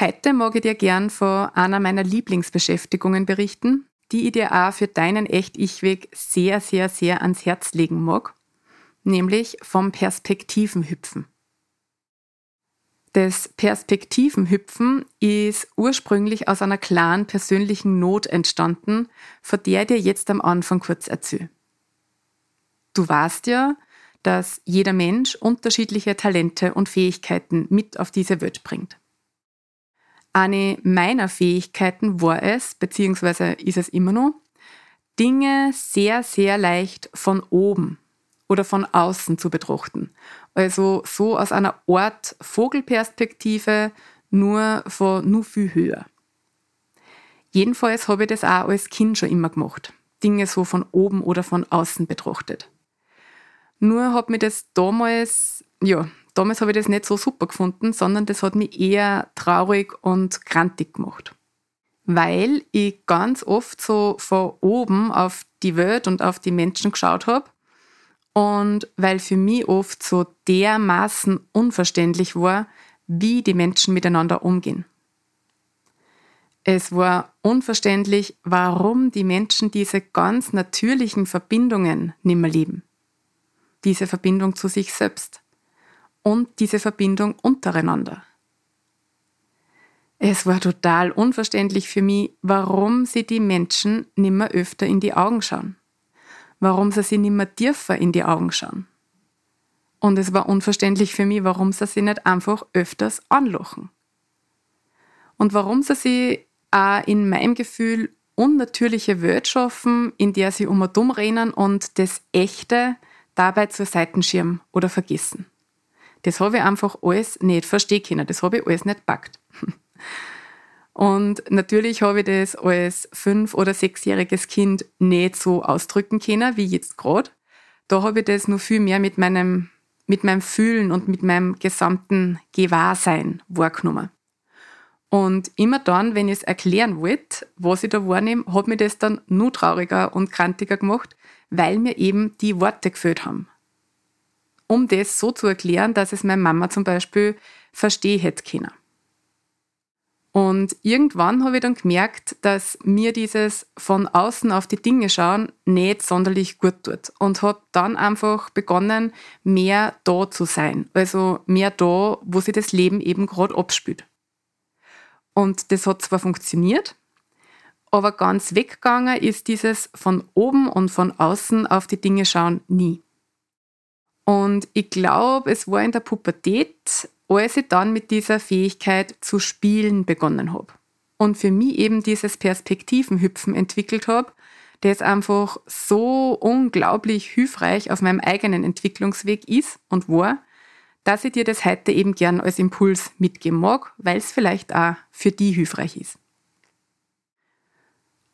Heute mag ich dir gern von einer meiner Lieblingsbeschäftigungen berichten, die ich dir auch für deinen Echt-Ich-Weg sehr, sehr, sehr ans Herz legen mag, nämlich vom Perspektivenhüpfen. Das Perspektivenhüpfen ist ursprünglich aus einer klaren persönlichen Not entstanden, von der ich dir jetzt am Anfang kurz erzähle. Du weißt ja, dass jeder Mensch unterschiedliche Talente und Fähigkeiten mit auf diese Welt bringt. Eine meiner Fähigkeiten war es, beziehungsweise ist es immer noch, Dinge sehr, sehr leicht von oben oder von außen zu betrachten. Also so aus einer Art Vogelperspektive, nur von nur viel höher. Jedenfalls habe ich das auch als Kind schon immer gemacht. Dinge so von oben oder von außen betrachtet. Nur hat mir das damals, ja, damals habe ich das nicht so super gefunden, sondern das hat mich eher traurig und grantig gemacht. Weil ich ganz oft so von oben auf die Welt und auf die Menschen geschaut habe und weil für mich oft so dermaßen unverständlich war, wie die Menschen miteinander umgehen. Es war unverständlich, warum die Menschen diese ganz natürlichen Verbindungen nicht mehr leben. Diese Verbindung zu sich selbst und diese Verbindung untereinander. Es war total unverständlich für mich, warum sie die Menschen nimmer öfter in die Augen schauen. Warum sie sie nimmer tiefer in die Augen schauen. Und es war unverständlich für mich, warum sie sie nicht einfach öfters anlochen. Und warum sie sie auch in meinem Gefühl unnatürliche Welt schaffen, in der sie um und um rennen und das Echte dabei zur Seitenschirm oder vergessen. Das habe ich einfach alles nicht verstehen können. Das habe ich alles nicht packt. Und natürlich habe ich das als fünf- oder sechsjähriges Kind nicht so ausdrücken können, wie jetzt gerade. Da habe ich das nur viel mehr mit meinem, mit meinem Fühlen und mit meinem gesamten Gewahrsein wahrgenommen. Und immer dann, wenn ich es erklären wollte, was ich da wahrnehme, hat mir das dann nur trauriger und krantiger gemacht, weil mir eben die Worte gefehlt haben um das so zu erklären, dass es meine Mama zum Beispiel verstehen hätte können. Und irgendwann habe ich dann gemerkt, dass mir dieses von außen auf die Dinge schauen nicht sonderlich gut tut. Und habe dann einfach begonnen, mehr da zu sein. Also mehr da, wo sich das Leben eben gerade abspielt. Und das hat zwar funktioniert, aber ganz weggegangen ist dieses von oben und von außen auf die Dinge schauen nie. Und ich glaube, es war in der Pubertät, als ich dann mit dieser Fähigkeit zu spielen begonnen habe. Und für mich eben dieses Perspektivenhüpfen entwickelt habe, das einfach so unglaublich hilfreich auf meinem eigenen Entwicklungsweg ist und war, dass ich dir das heute eben gern als Impuls mitgeben mag, weil es vielleicht auch für die hilfreich ist.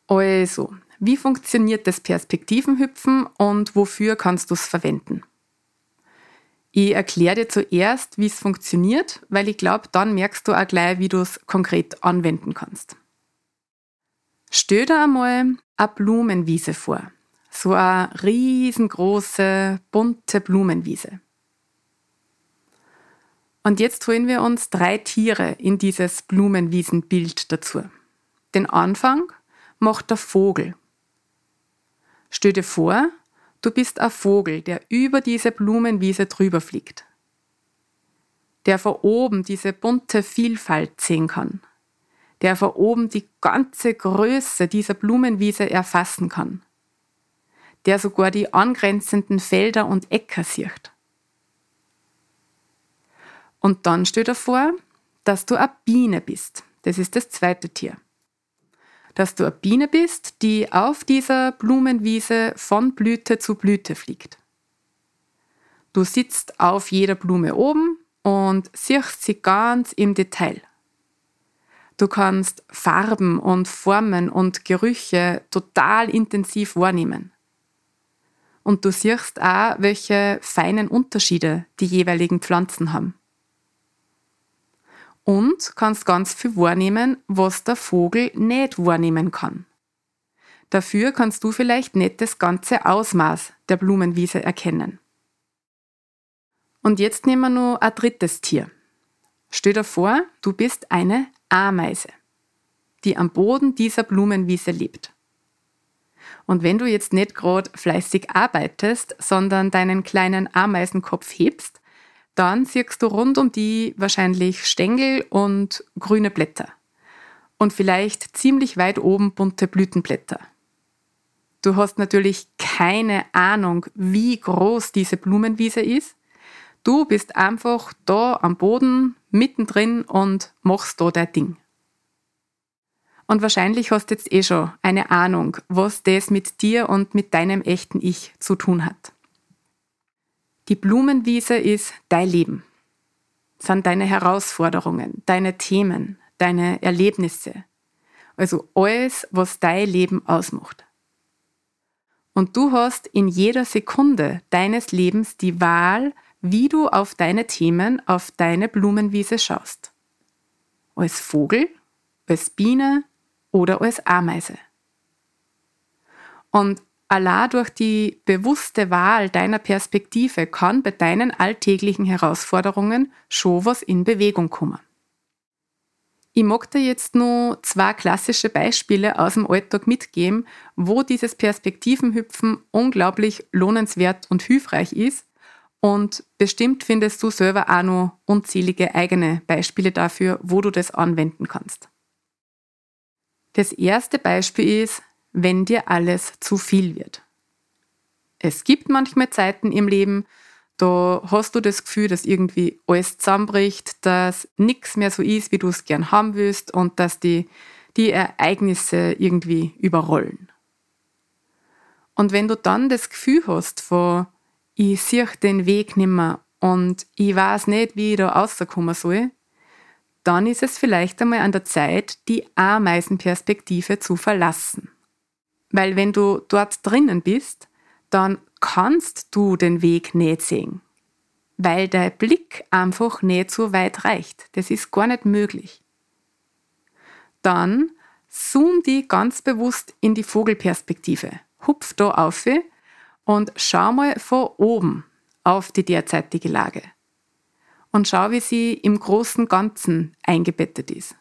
Also, wie funktioniert das Perspektivenhüpfen und wofür kannst du es verwenden? Ich erkläre dir zuerst, wie es funktioniert, weil ich glaube, dann merkst du auch gleich, wie du es konkret anwenden kannst. Stell dir einmal eine Blumenwiese vor. So eine riesengroße, bunte Blumenwiese. Und jetzt holen wir uns drei Tiere in dieses Blumenwiesenbild dazu. Den Anfang macht der Vogel. Stell dir vor, Du bist ein Vogel, der über diese Blumenwiese drüber fliegt, der von oben diese bunte Vielfalt sehen kann, der von oben die ganze Größe dieser Blumenwiese erfassen kann, der sogar die angrenzenden Felder und Äcker sieht. Und dann stell dir vor, dass du eine Biene bist. Das ist das zweite Tier. Dass du eine Biene bist, die auf dieser Blumenwiese von Blüte zu Blüte fliegt. Du sitzt auf jeder Blume oben und siehst sie ganz im Detail. Du kannst Farben und Formen und Gerüche total intensiv wahrnehmen. Und du siehst auch, welche feinen Unterschiede die jeweiligen Pflanzen haben. Und kannst ganz viel wahrnehmen, was der Vogel nicht wahrnehmen kann. Dafür kannst du vielleicht nicht das ganze Ausmaß der Blumenwiese erkennen. Und jetzt nehmen wir noch ein drittes Tier. Stell dir vor, du bist eine Ameise, die am Boden dieser Blumenwiese lebt. Und wenn du jetzt nicht gerade fleißig arbeitest, sondern deinen kleinen Ameisenkopf hebst, dann siehst du rund um die wahrscheinlich Stängel und grüne Blätter. Und vielleicht ziemlich weit oben bunte Blütenblätter. Du hast natürlich keine Ahnung, wie groß diese Blumenwiese ist, Du bist einfach da am Boden, mittendrin und machst da dein Ding. Und wahrscheinlich hast jetzt eh schon eine Ahnung, was das mit dir und mit deinem echten Ich zu tun hat. Die Blumenwiese ist dein Leben, sind deine Herausforderungen, deine Themen, deine Erlebnisse, also alles, was dein Leben ausmacht. Und du hast in jeder Sekunde deines Lebens die Wahl, wie du auf deine Themen, auf deine Blumenwiese schaust. Als Vogel, als Biene oder als Ameise. Und allein durch die bewusste Wahl deiner Perspektive kann bei deinen alltäglichen Herausforderungen schon was in Bewegung kommen. Ich mag dir jetzt nur zwei klassische Beispiele aus dem Alltag mitgeben, wo dieses Perspektivenhüpfen unglaublich lohnenswert und hilfreich ist und bestimmt findest du selber auch noch unzählige eigene Beispiele dafür, wo du das anwenden kannst. Das erste Beispiel ist, wenn dir alles zu viel wird. Es gibt manchmal Zeiten im Leben, da hast du das Gefühl, dass irgendwie alles zusammenbricht, dass nichts mehr so ist, wie du es gern haben willst und dass die, die Ereignisse irgendwie überrollen. Und wenn du dann das Gefühl hast von, ich sehe den Weg nimmer und ich weiß nicht, wie ich da rauskommen soll, dann ist es vielleicht einmal an der Zeit, die Ameisenperspektive zu verlassen. Weil wenn du dort drinnen bist, dann kannst du den Weg nicht sehen. Weil der Blick einfach nicht so weit reicht. Das ist gar nicht möglich. Dann zoom die ganz bewusst in die Vogelperspektive. Hupf da auf und schau mal von oben auf die derzeitige Lage. Und schau, wie sie im großen Ganzen eingebettet ist.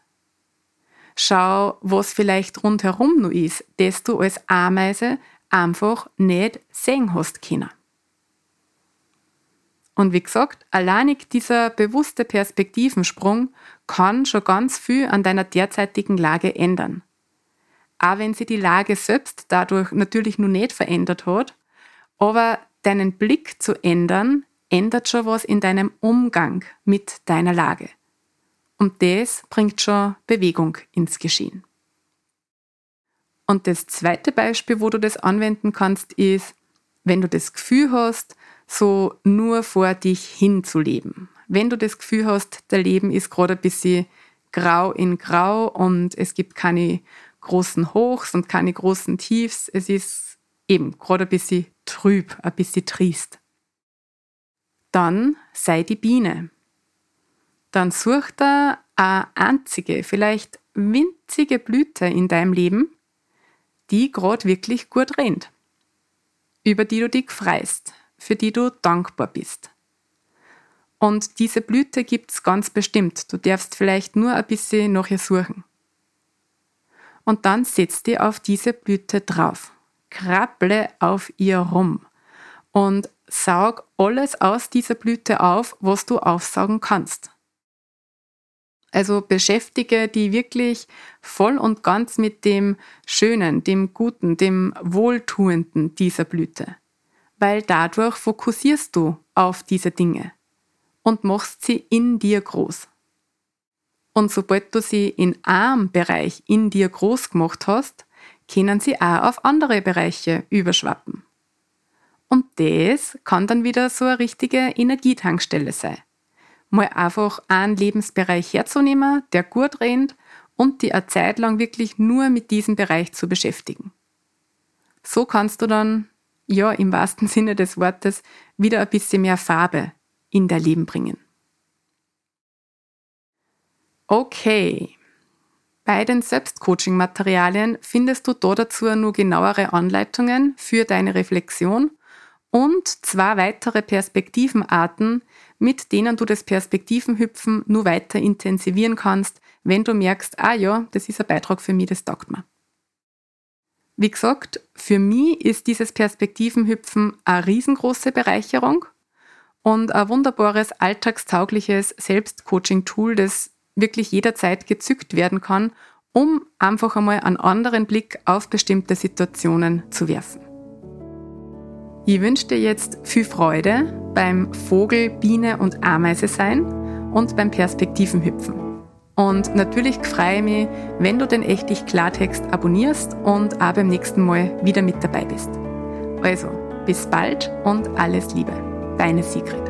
Schau, was vielleicht rundherum noch ist, das du als Ameise einfach nicht sehen hast können. Und wie gesagt, alleinig dieser bewusste Perspektivensprung kann schon ganz viel an deiner derzeitigen Lage ändern. Auch wenn sie die Lage selbst dadurch natürlich nur nicht verändert hat, aber deinen Blick zu ändern, ändert schon was in deinem Umgang mit deiner Lage. Und das bringt schon Bewegung ins Geschehen. Und das zweite Beispiel, wo du das anwenden kannst, ist, wenn du das Gefühl hast, so nur vor dich hinzuleben. Wenn du das Gefühl hast, dein Leben ist gerade ein bisschen grau in grau und es gibt keine großen Hochs und keine großen Tiefs, es ist eben gerade ein bisschen trüb, ein bisschen trist. Dann sei die Biene. Dann such da eine einzige, vielleicht winzige Blüte in deinem Leben, die gerade wirklich gut rennt, über die du dich freust, für die du dankbar bist. Und diese Blüte gibt es ganz bestimmt. Du darfst vielleicht nur ein bisschen nach ihr suchen. Und dann setz dich auf diese Blüte drauf krabble auf ihr rum und saug alles aus dieser Blüte auf, was du aufsaugen kannst. Also beschäftige die wirklich voll und ganz mit dem Schönen, dem Guten, dem Wohltuenden dieser Blüte. Weil dadurch fokussierst du auf diese Dinge und machst sie in dir groß. Und sobald du sie in einem Bereich in dir groß gemacht hast, können sie auch auf andere Bereiche überschwappen. Und das kann dann wieder so eine richtige Energietankstelle sein mal einfach einen Lebensbereich herzunehmen, der gut rennt und die eine Zeit lang wirklich nur mit diesem Bereich zu beschäftigen. So kannst du dann, ja, im wahrsten Sinne des Wortes, wieder ein bisschen mehr Farbe in dein Leben bringen. Okay. Bei den Selbstcoaching-Materialien findest du da dazu nur genauere Anleitungen für deine Reflexion und zwei weitere Perspektivenarten, mit denen du das Perspektivenhüpfen nur weiter intensivieren kannst, wenn du merkst, ah ja, das ist ein Beitrag für mich, das taugt mir. Wie gesagt, für mich ist dieses Perspektivenhüpfen eine riesengroße Bereicherung und ein wunderbares, alltagstaugliches Selbstcoaching-Tool, das wirklich jederzeit gezückt werden kann, um einfach einmal einen anderen Blick auf bestimmte Situationen zu werfen. Ich wünsche dir jetzt viel Freude beim Vogel, Biene und Ameise sein und beim Perspektivenhüpfen. Und natürlich freue ich mich, wenn du den Echtlich Klartext abonnierst und auch beim nächsten Mal wieder mit dabei bist. Also, bis bald und alles Liebe. Deine Sigrid.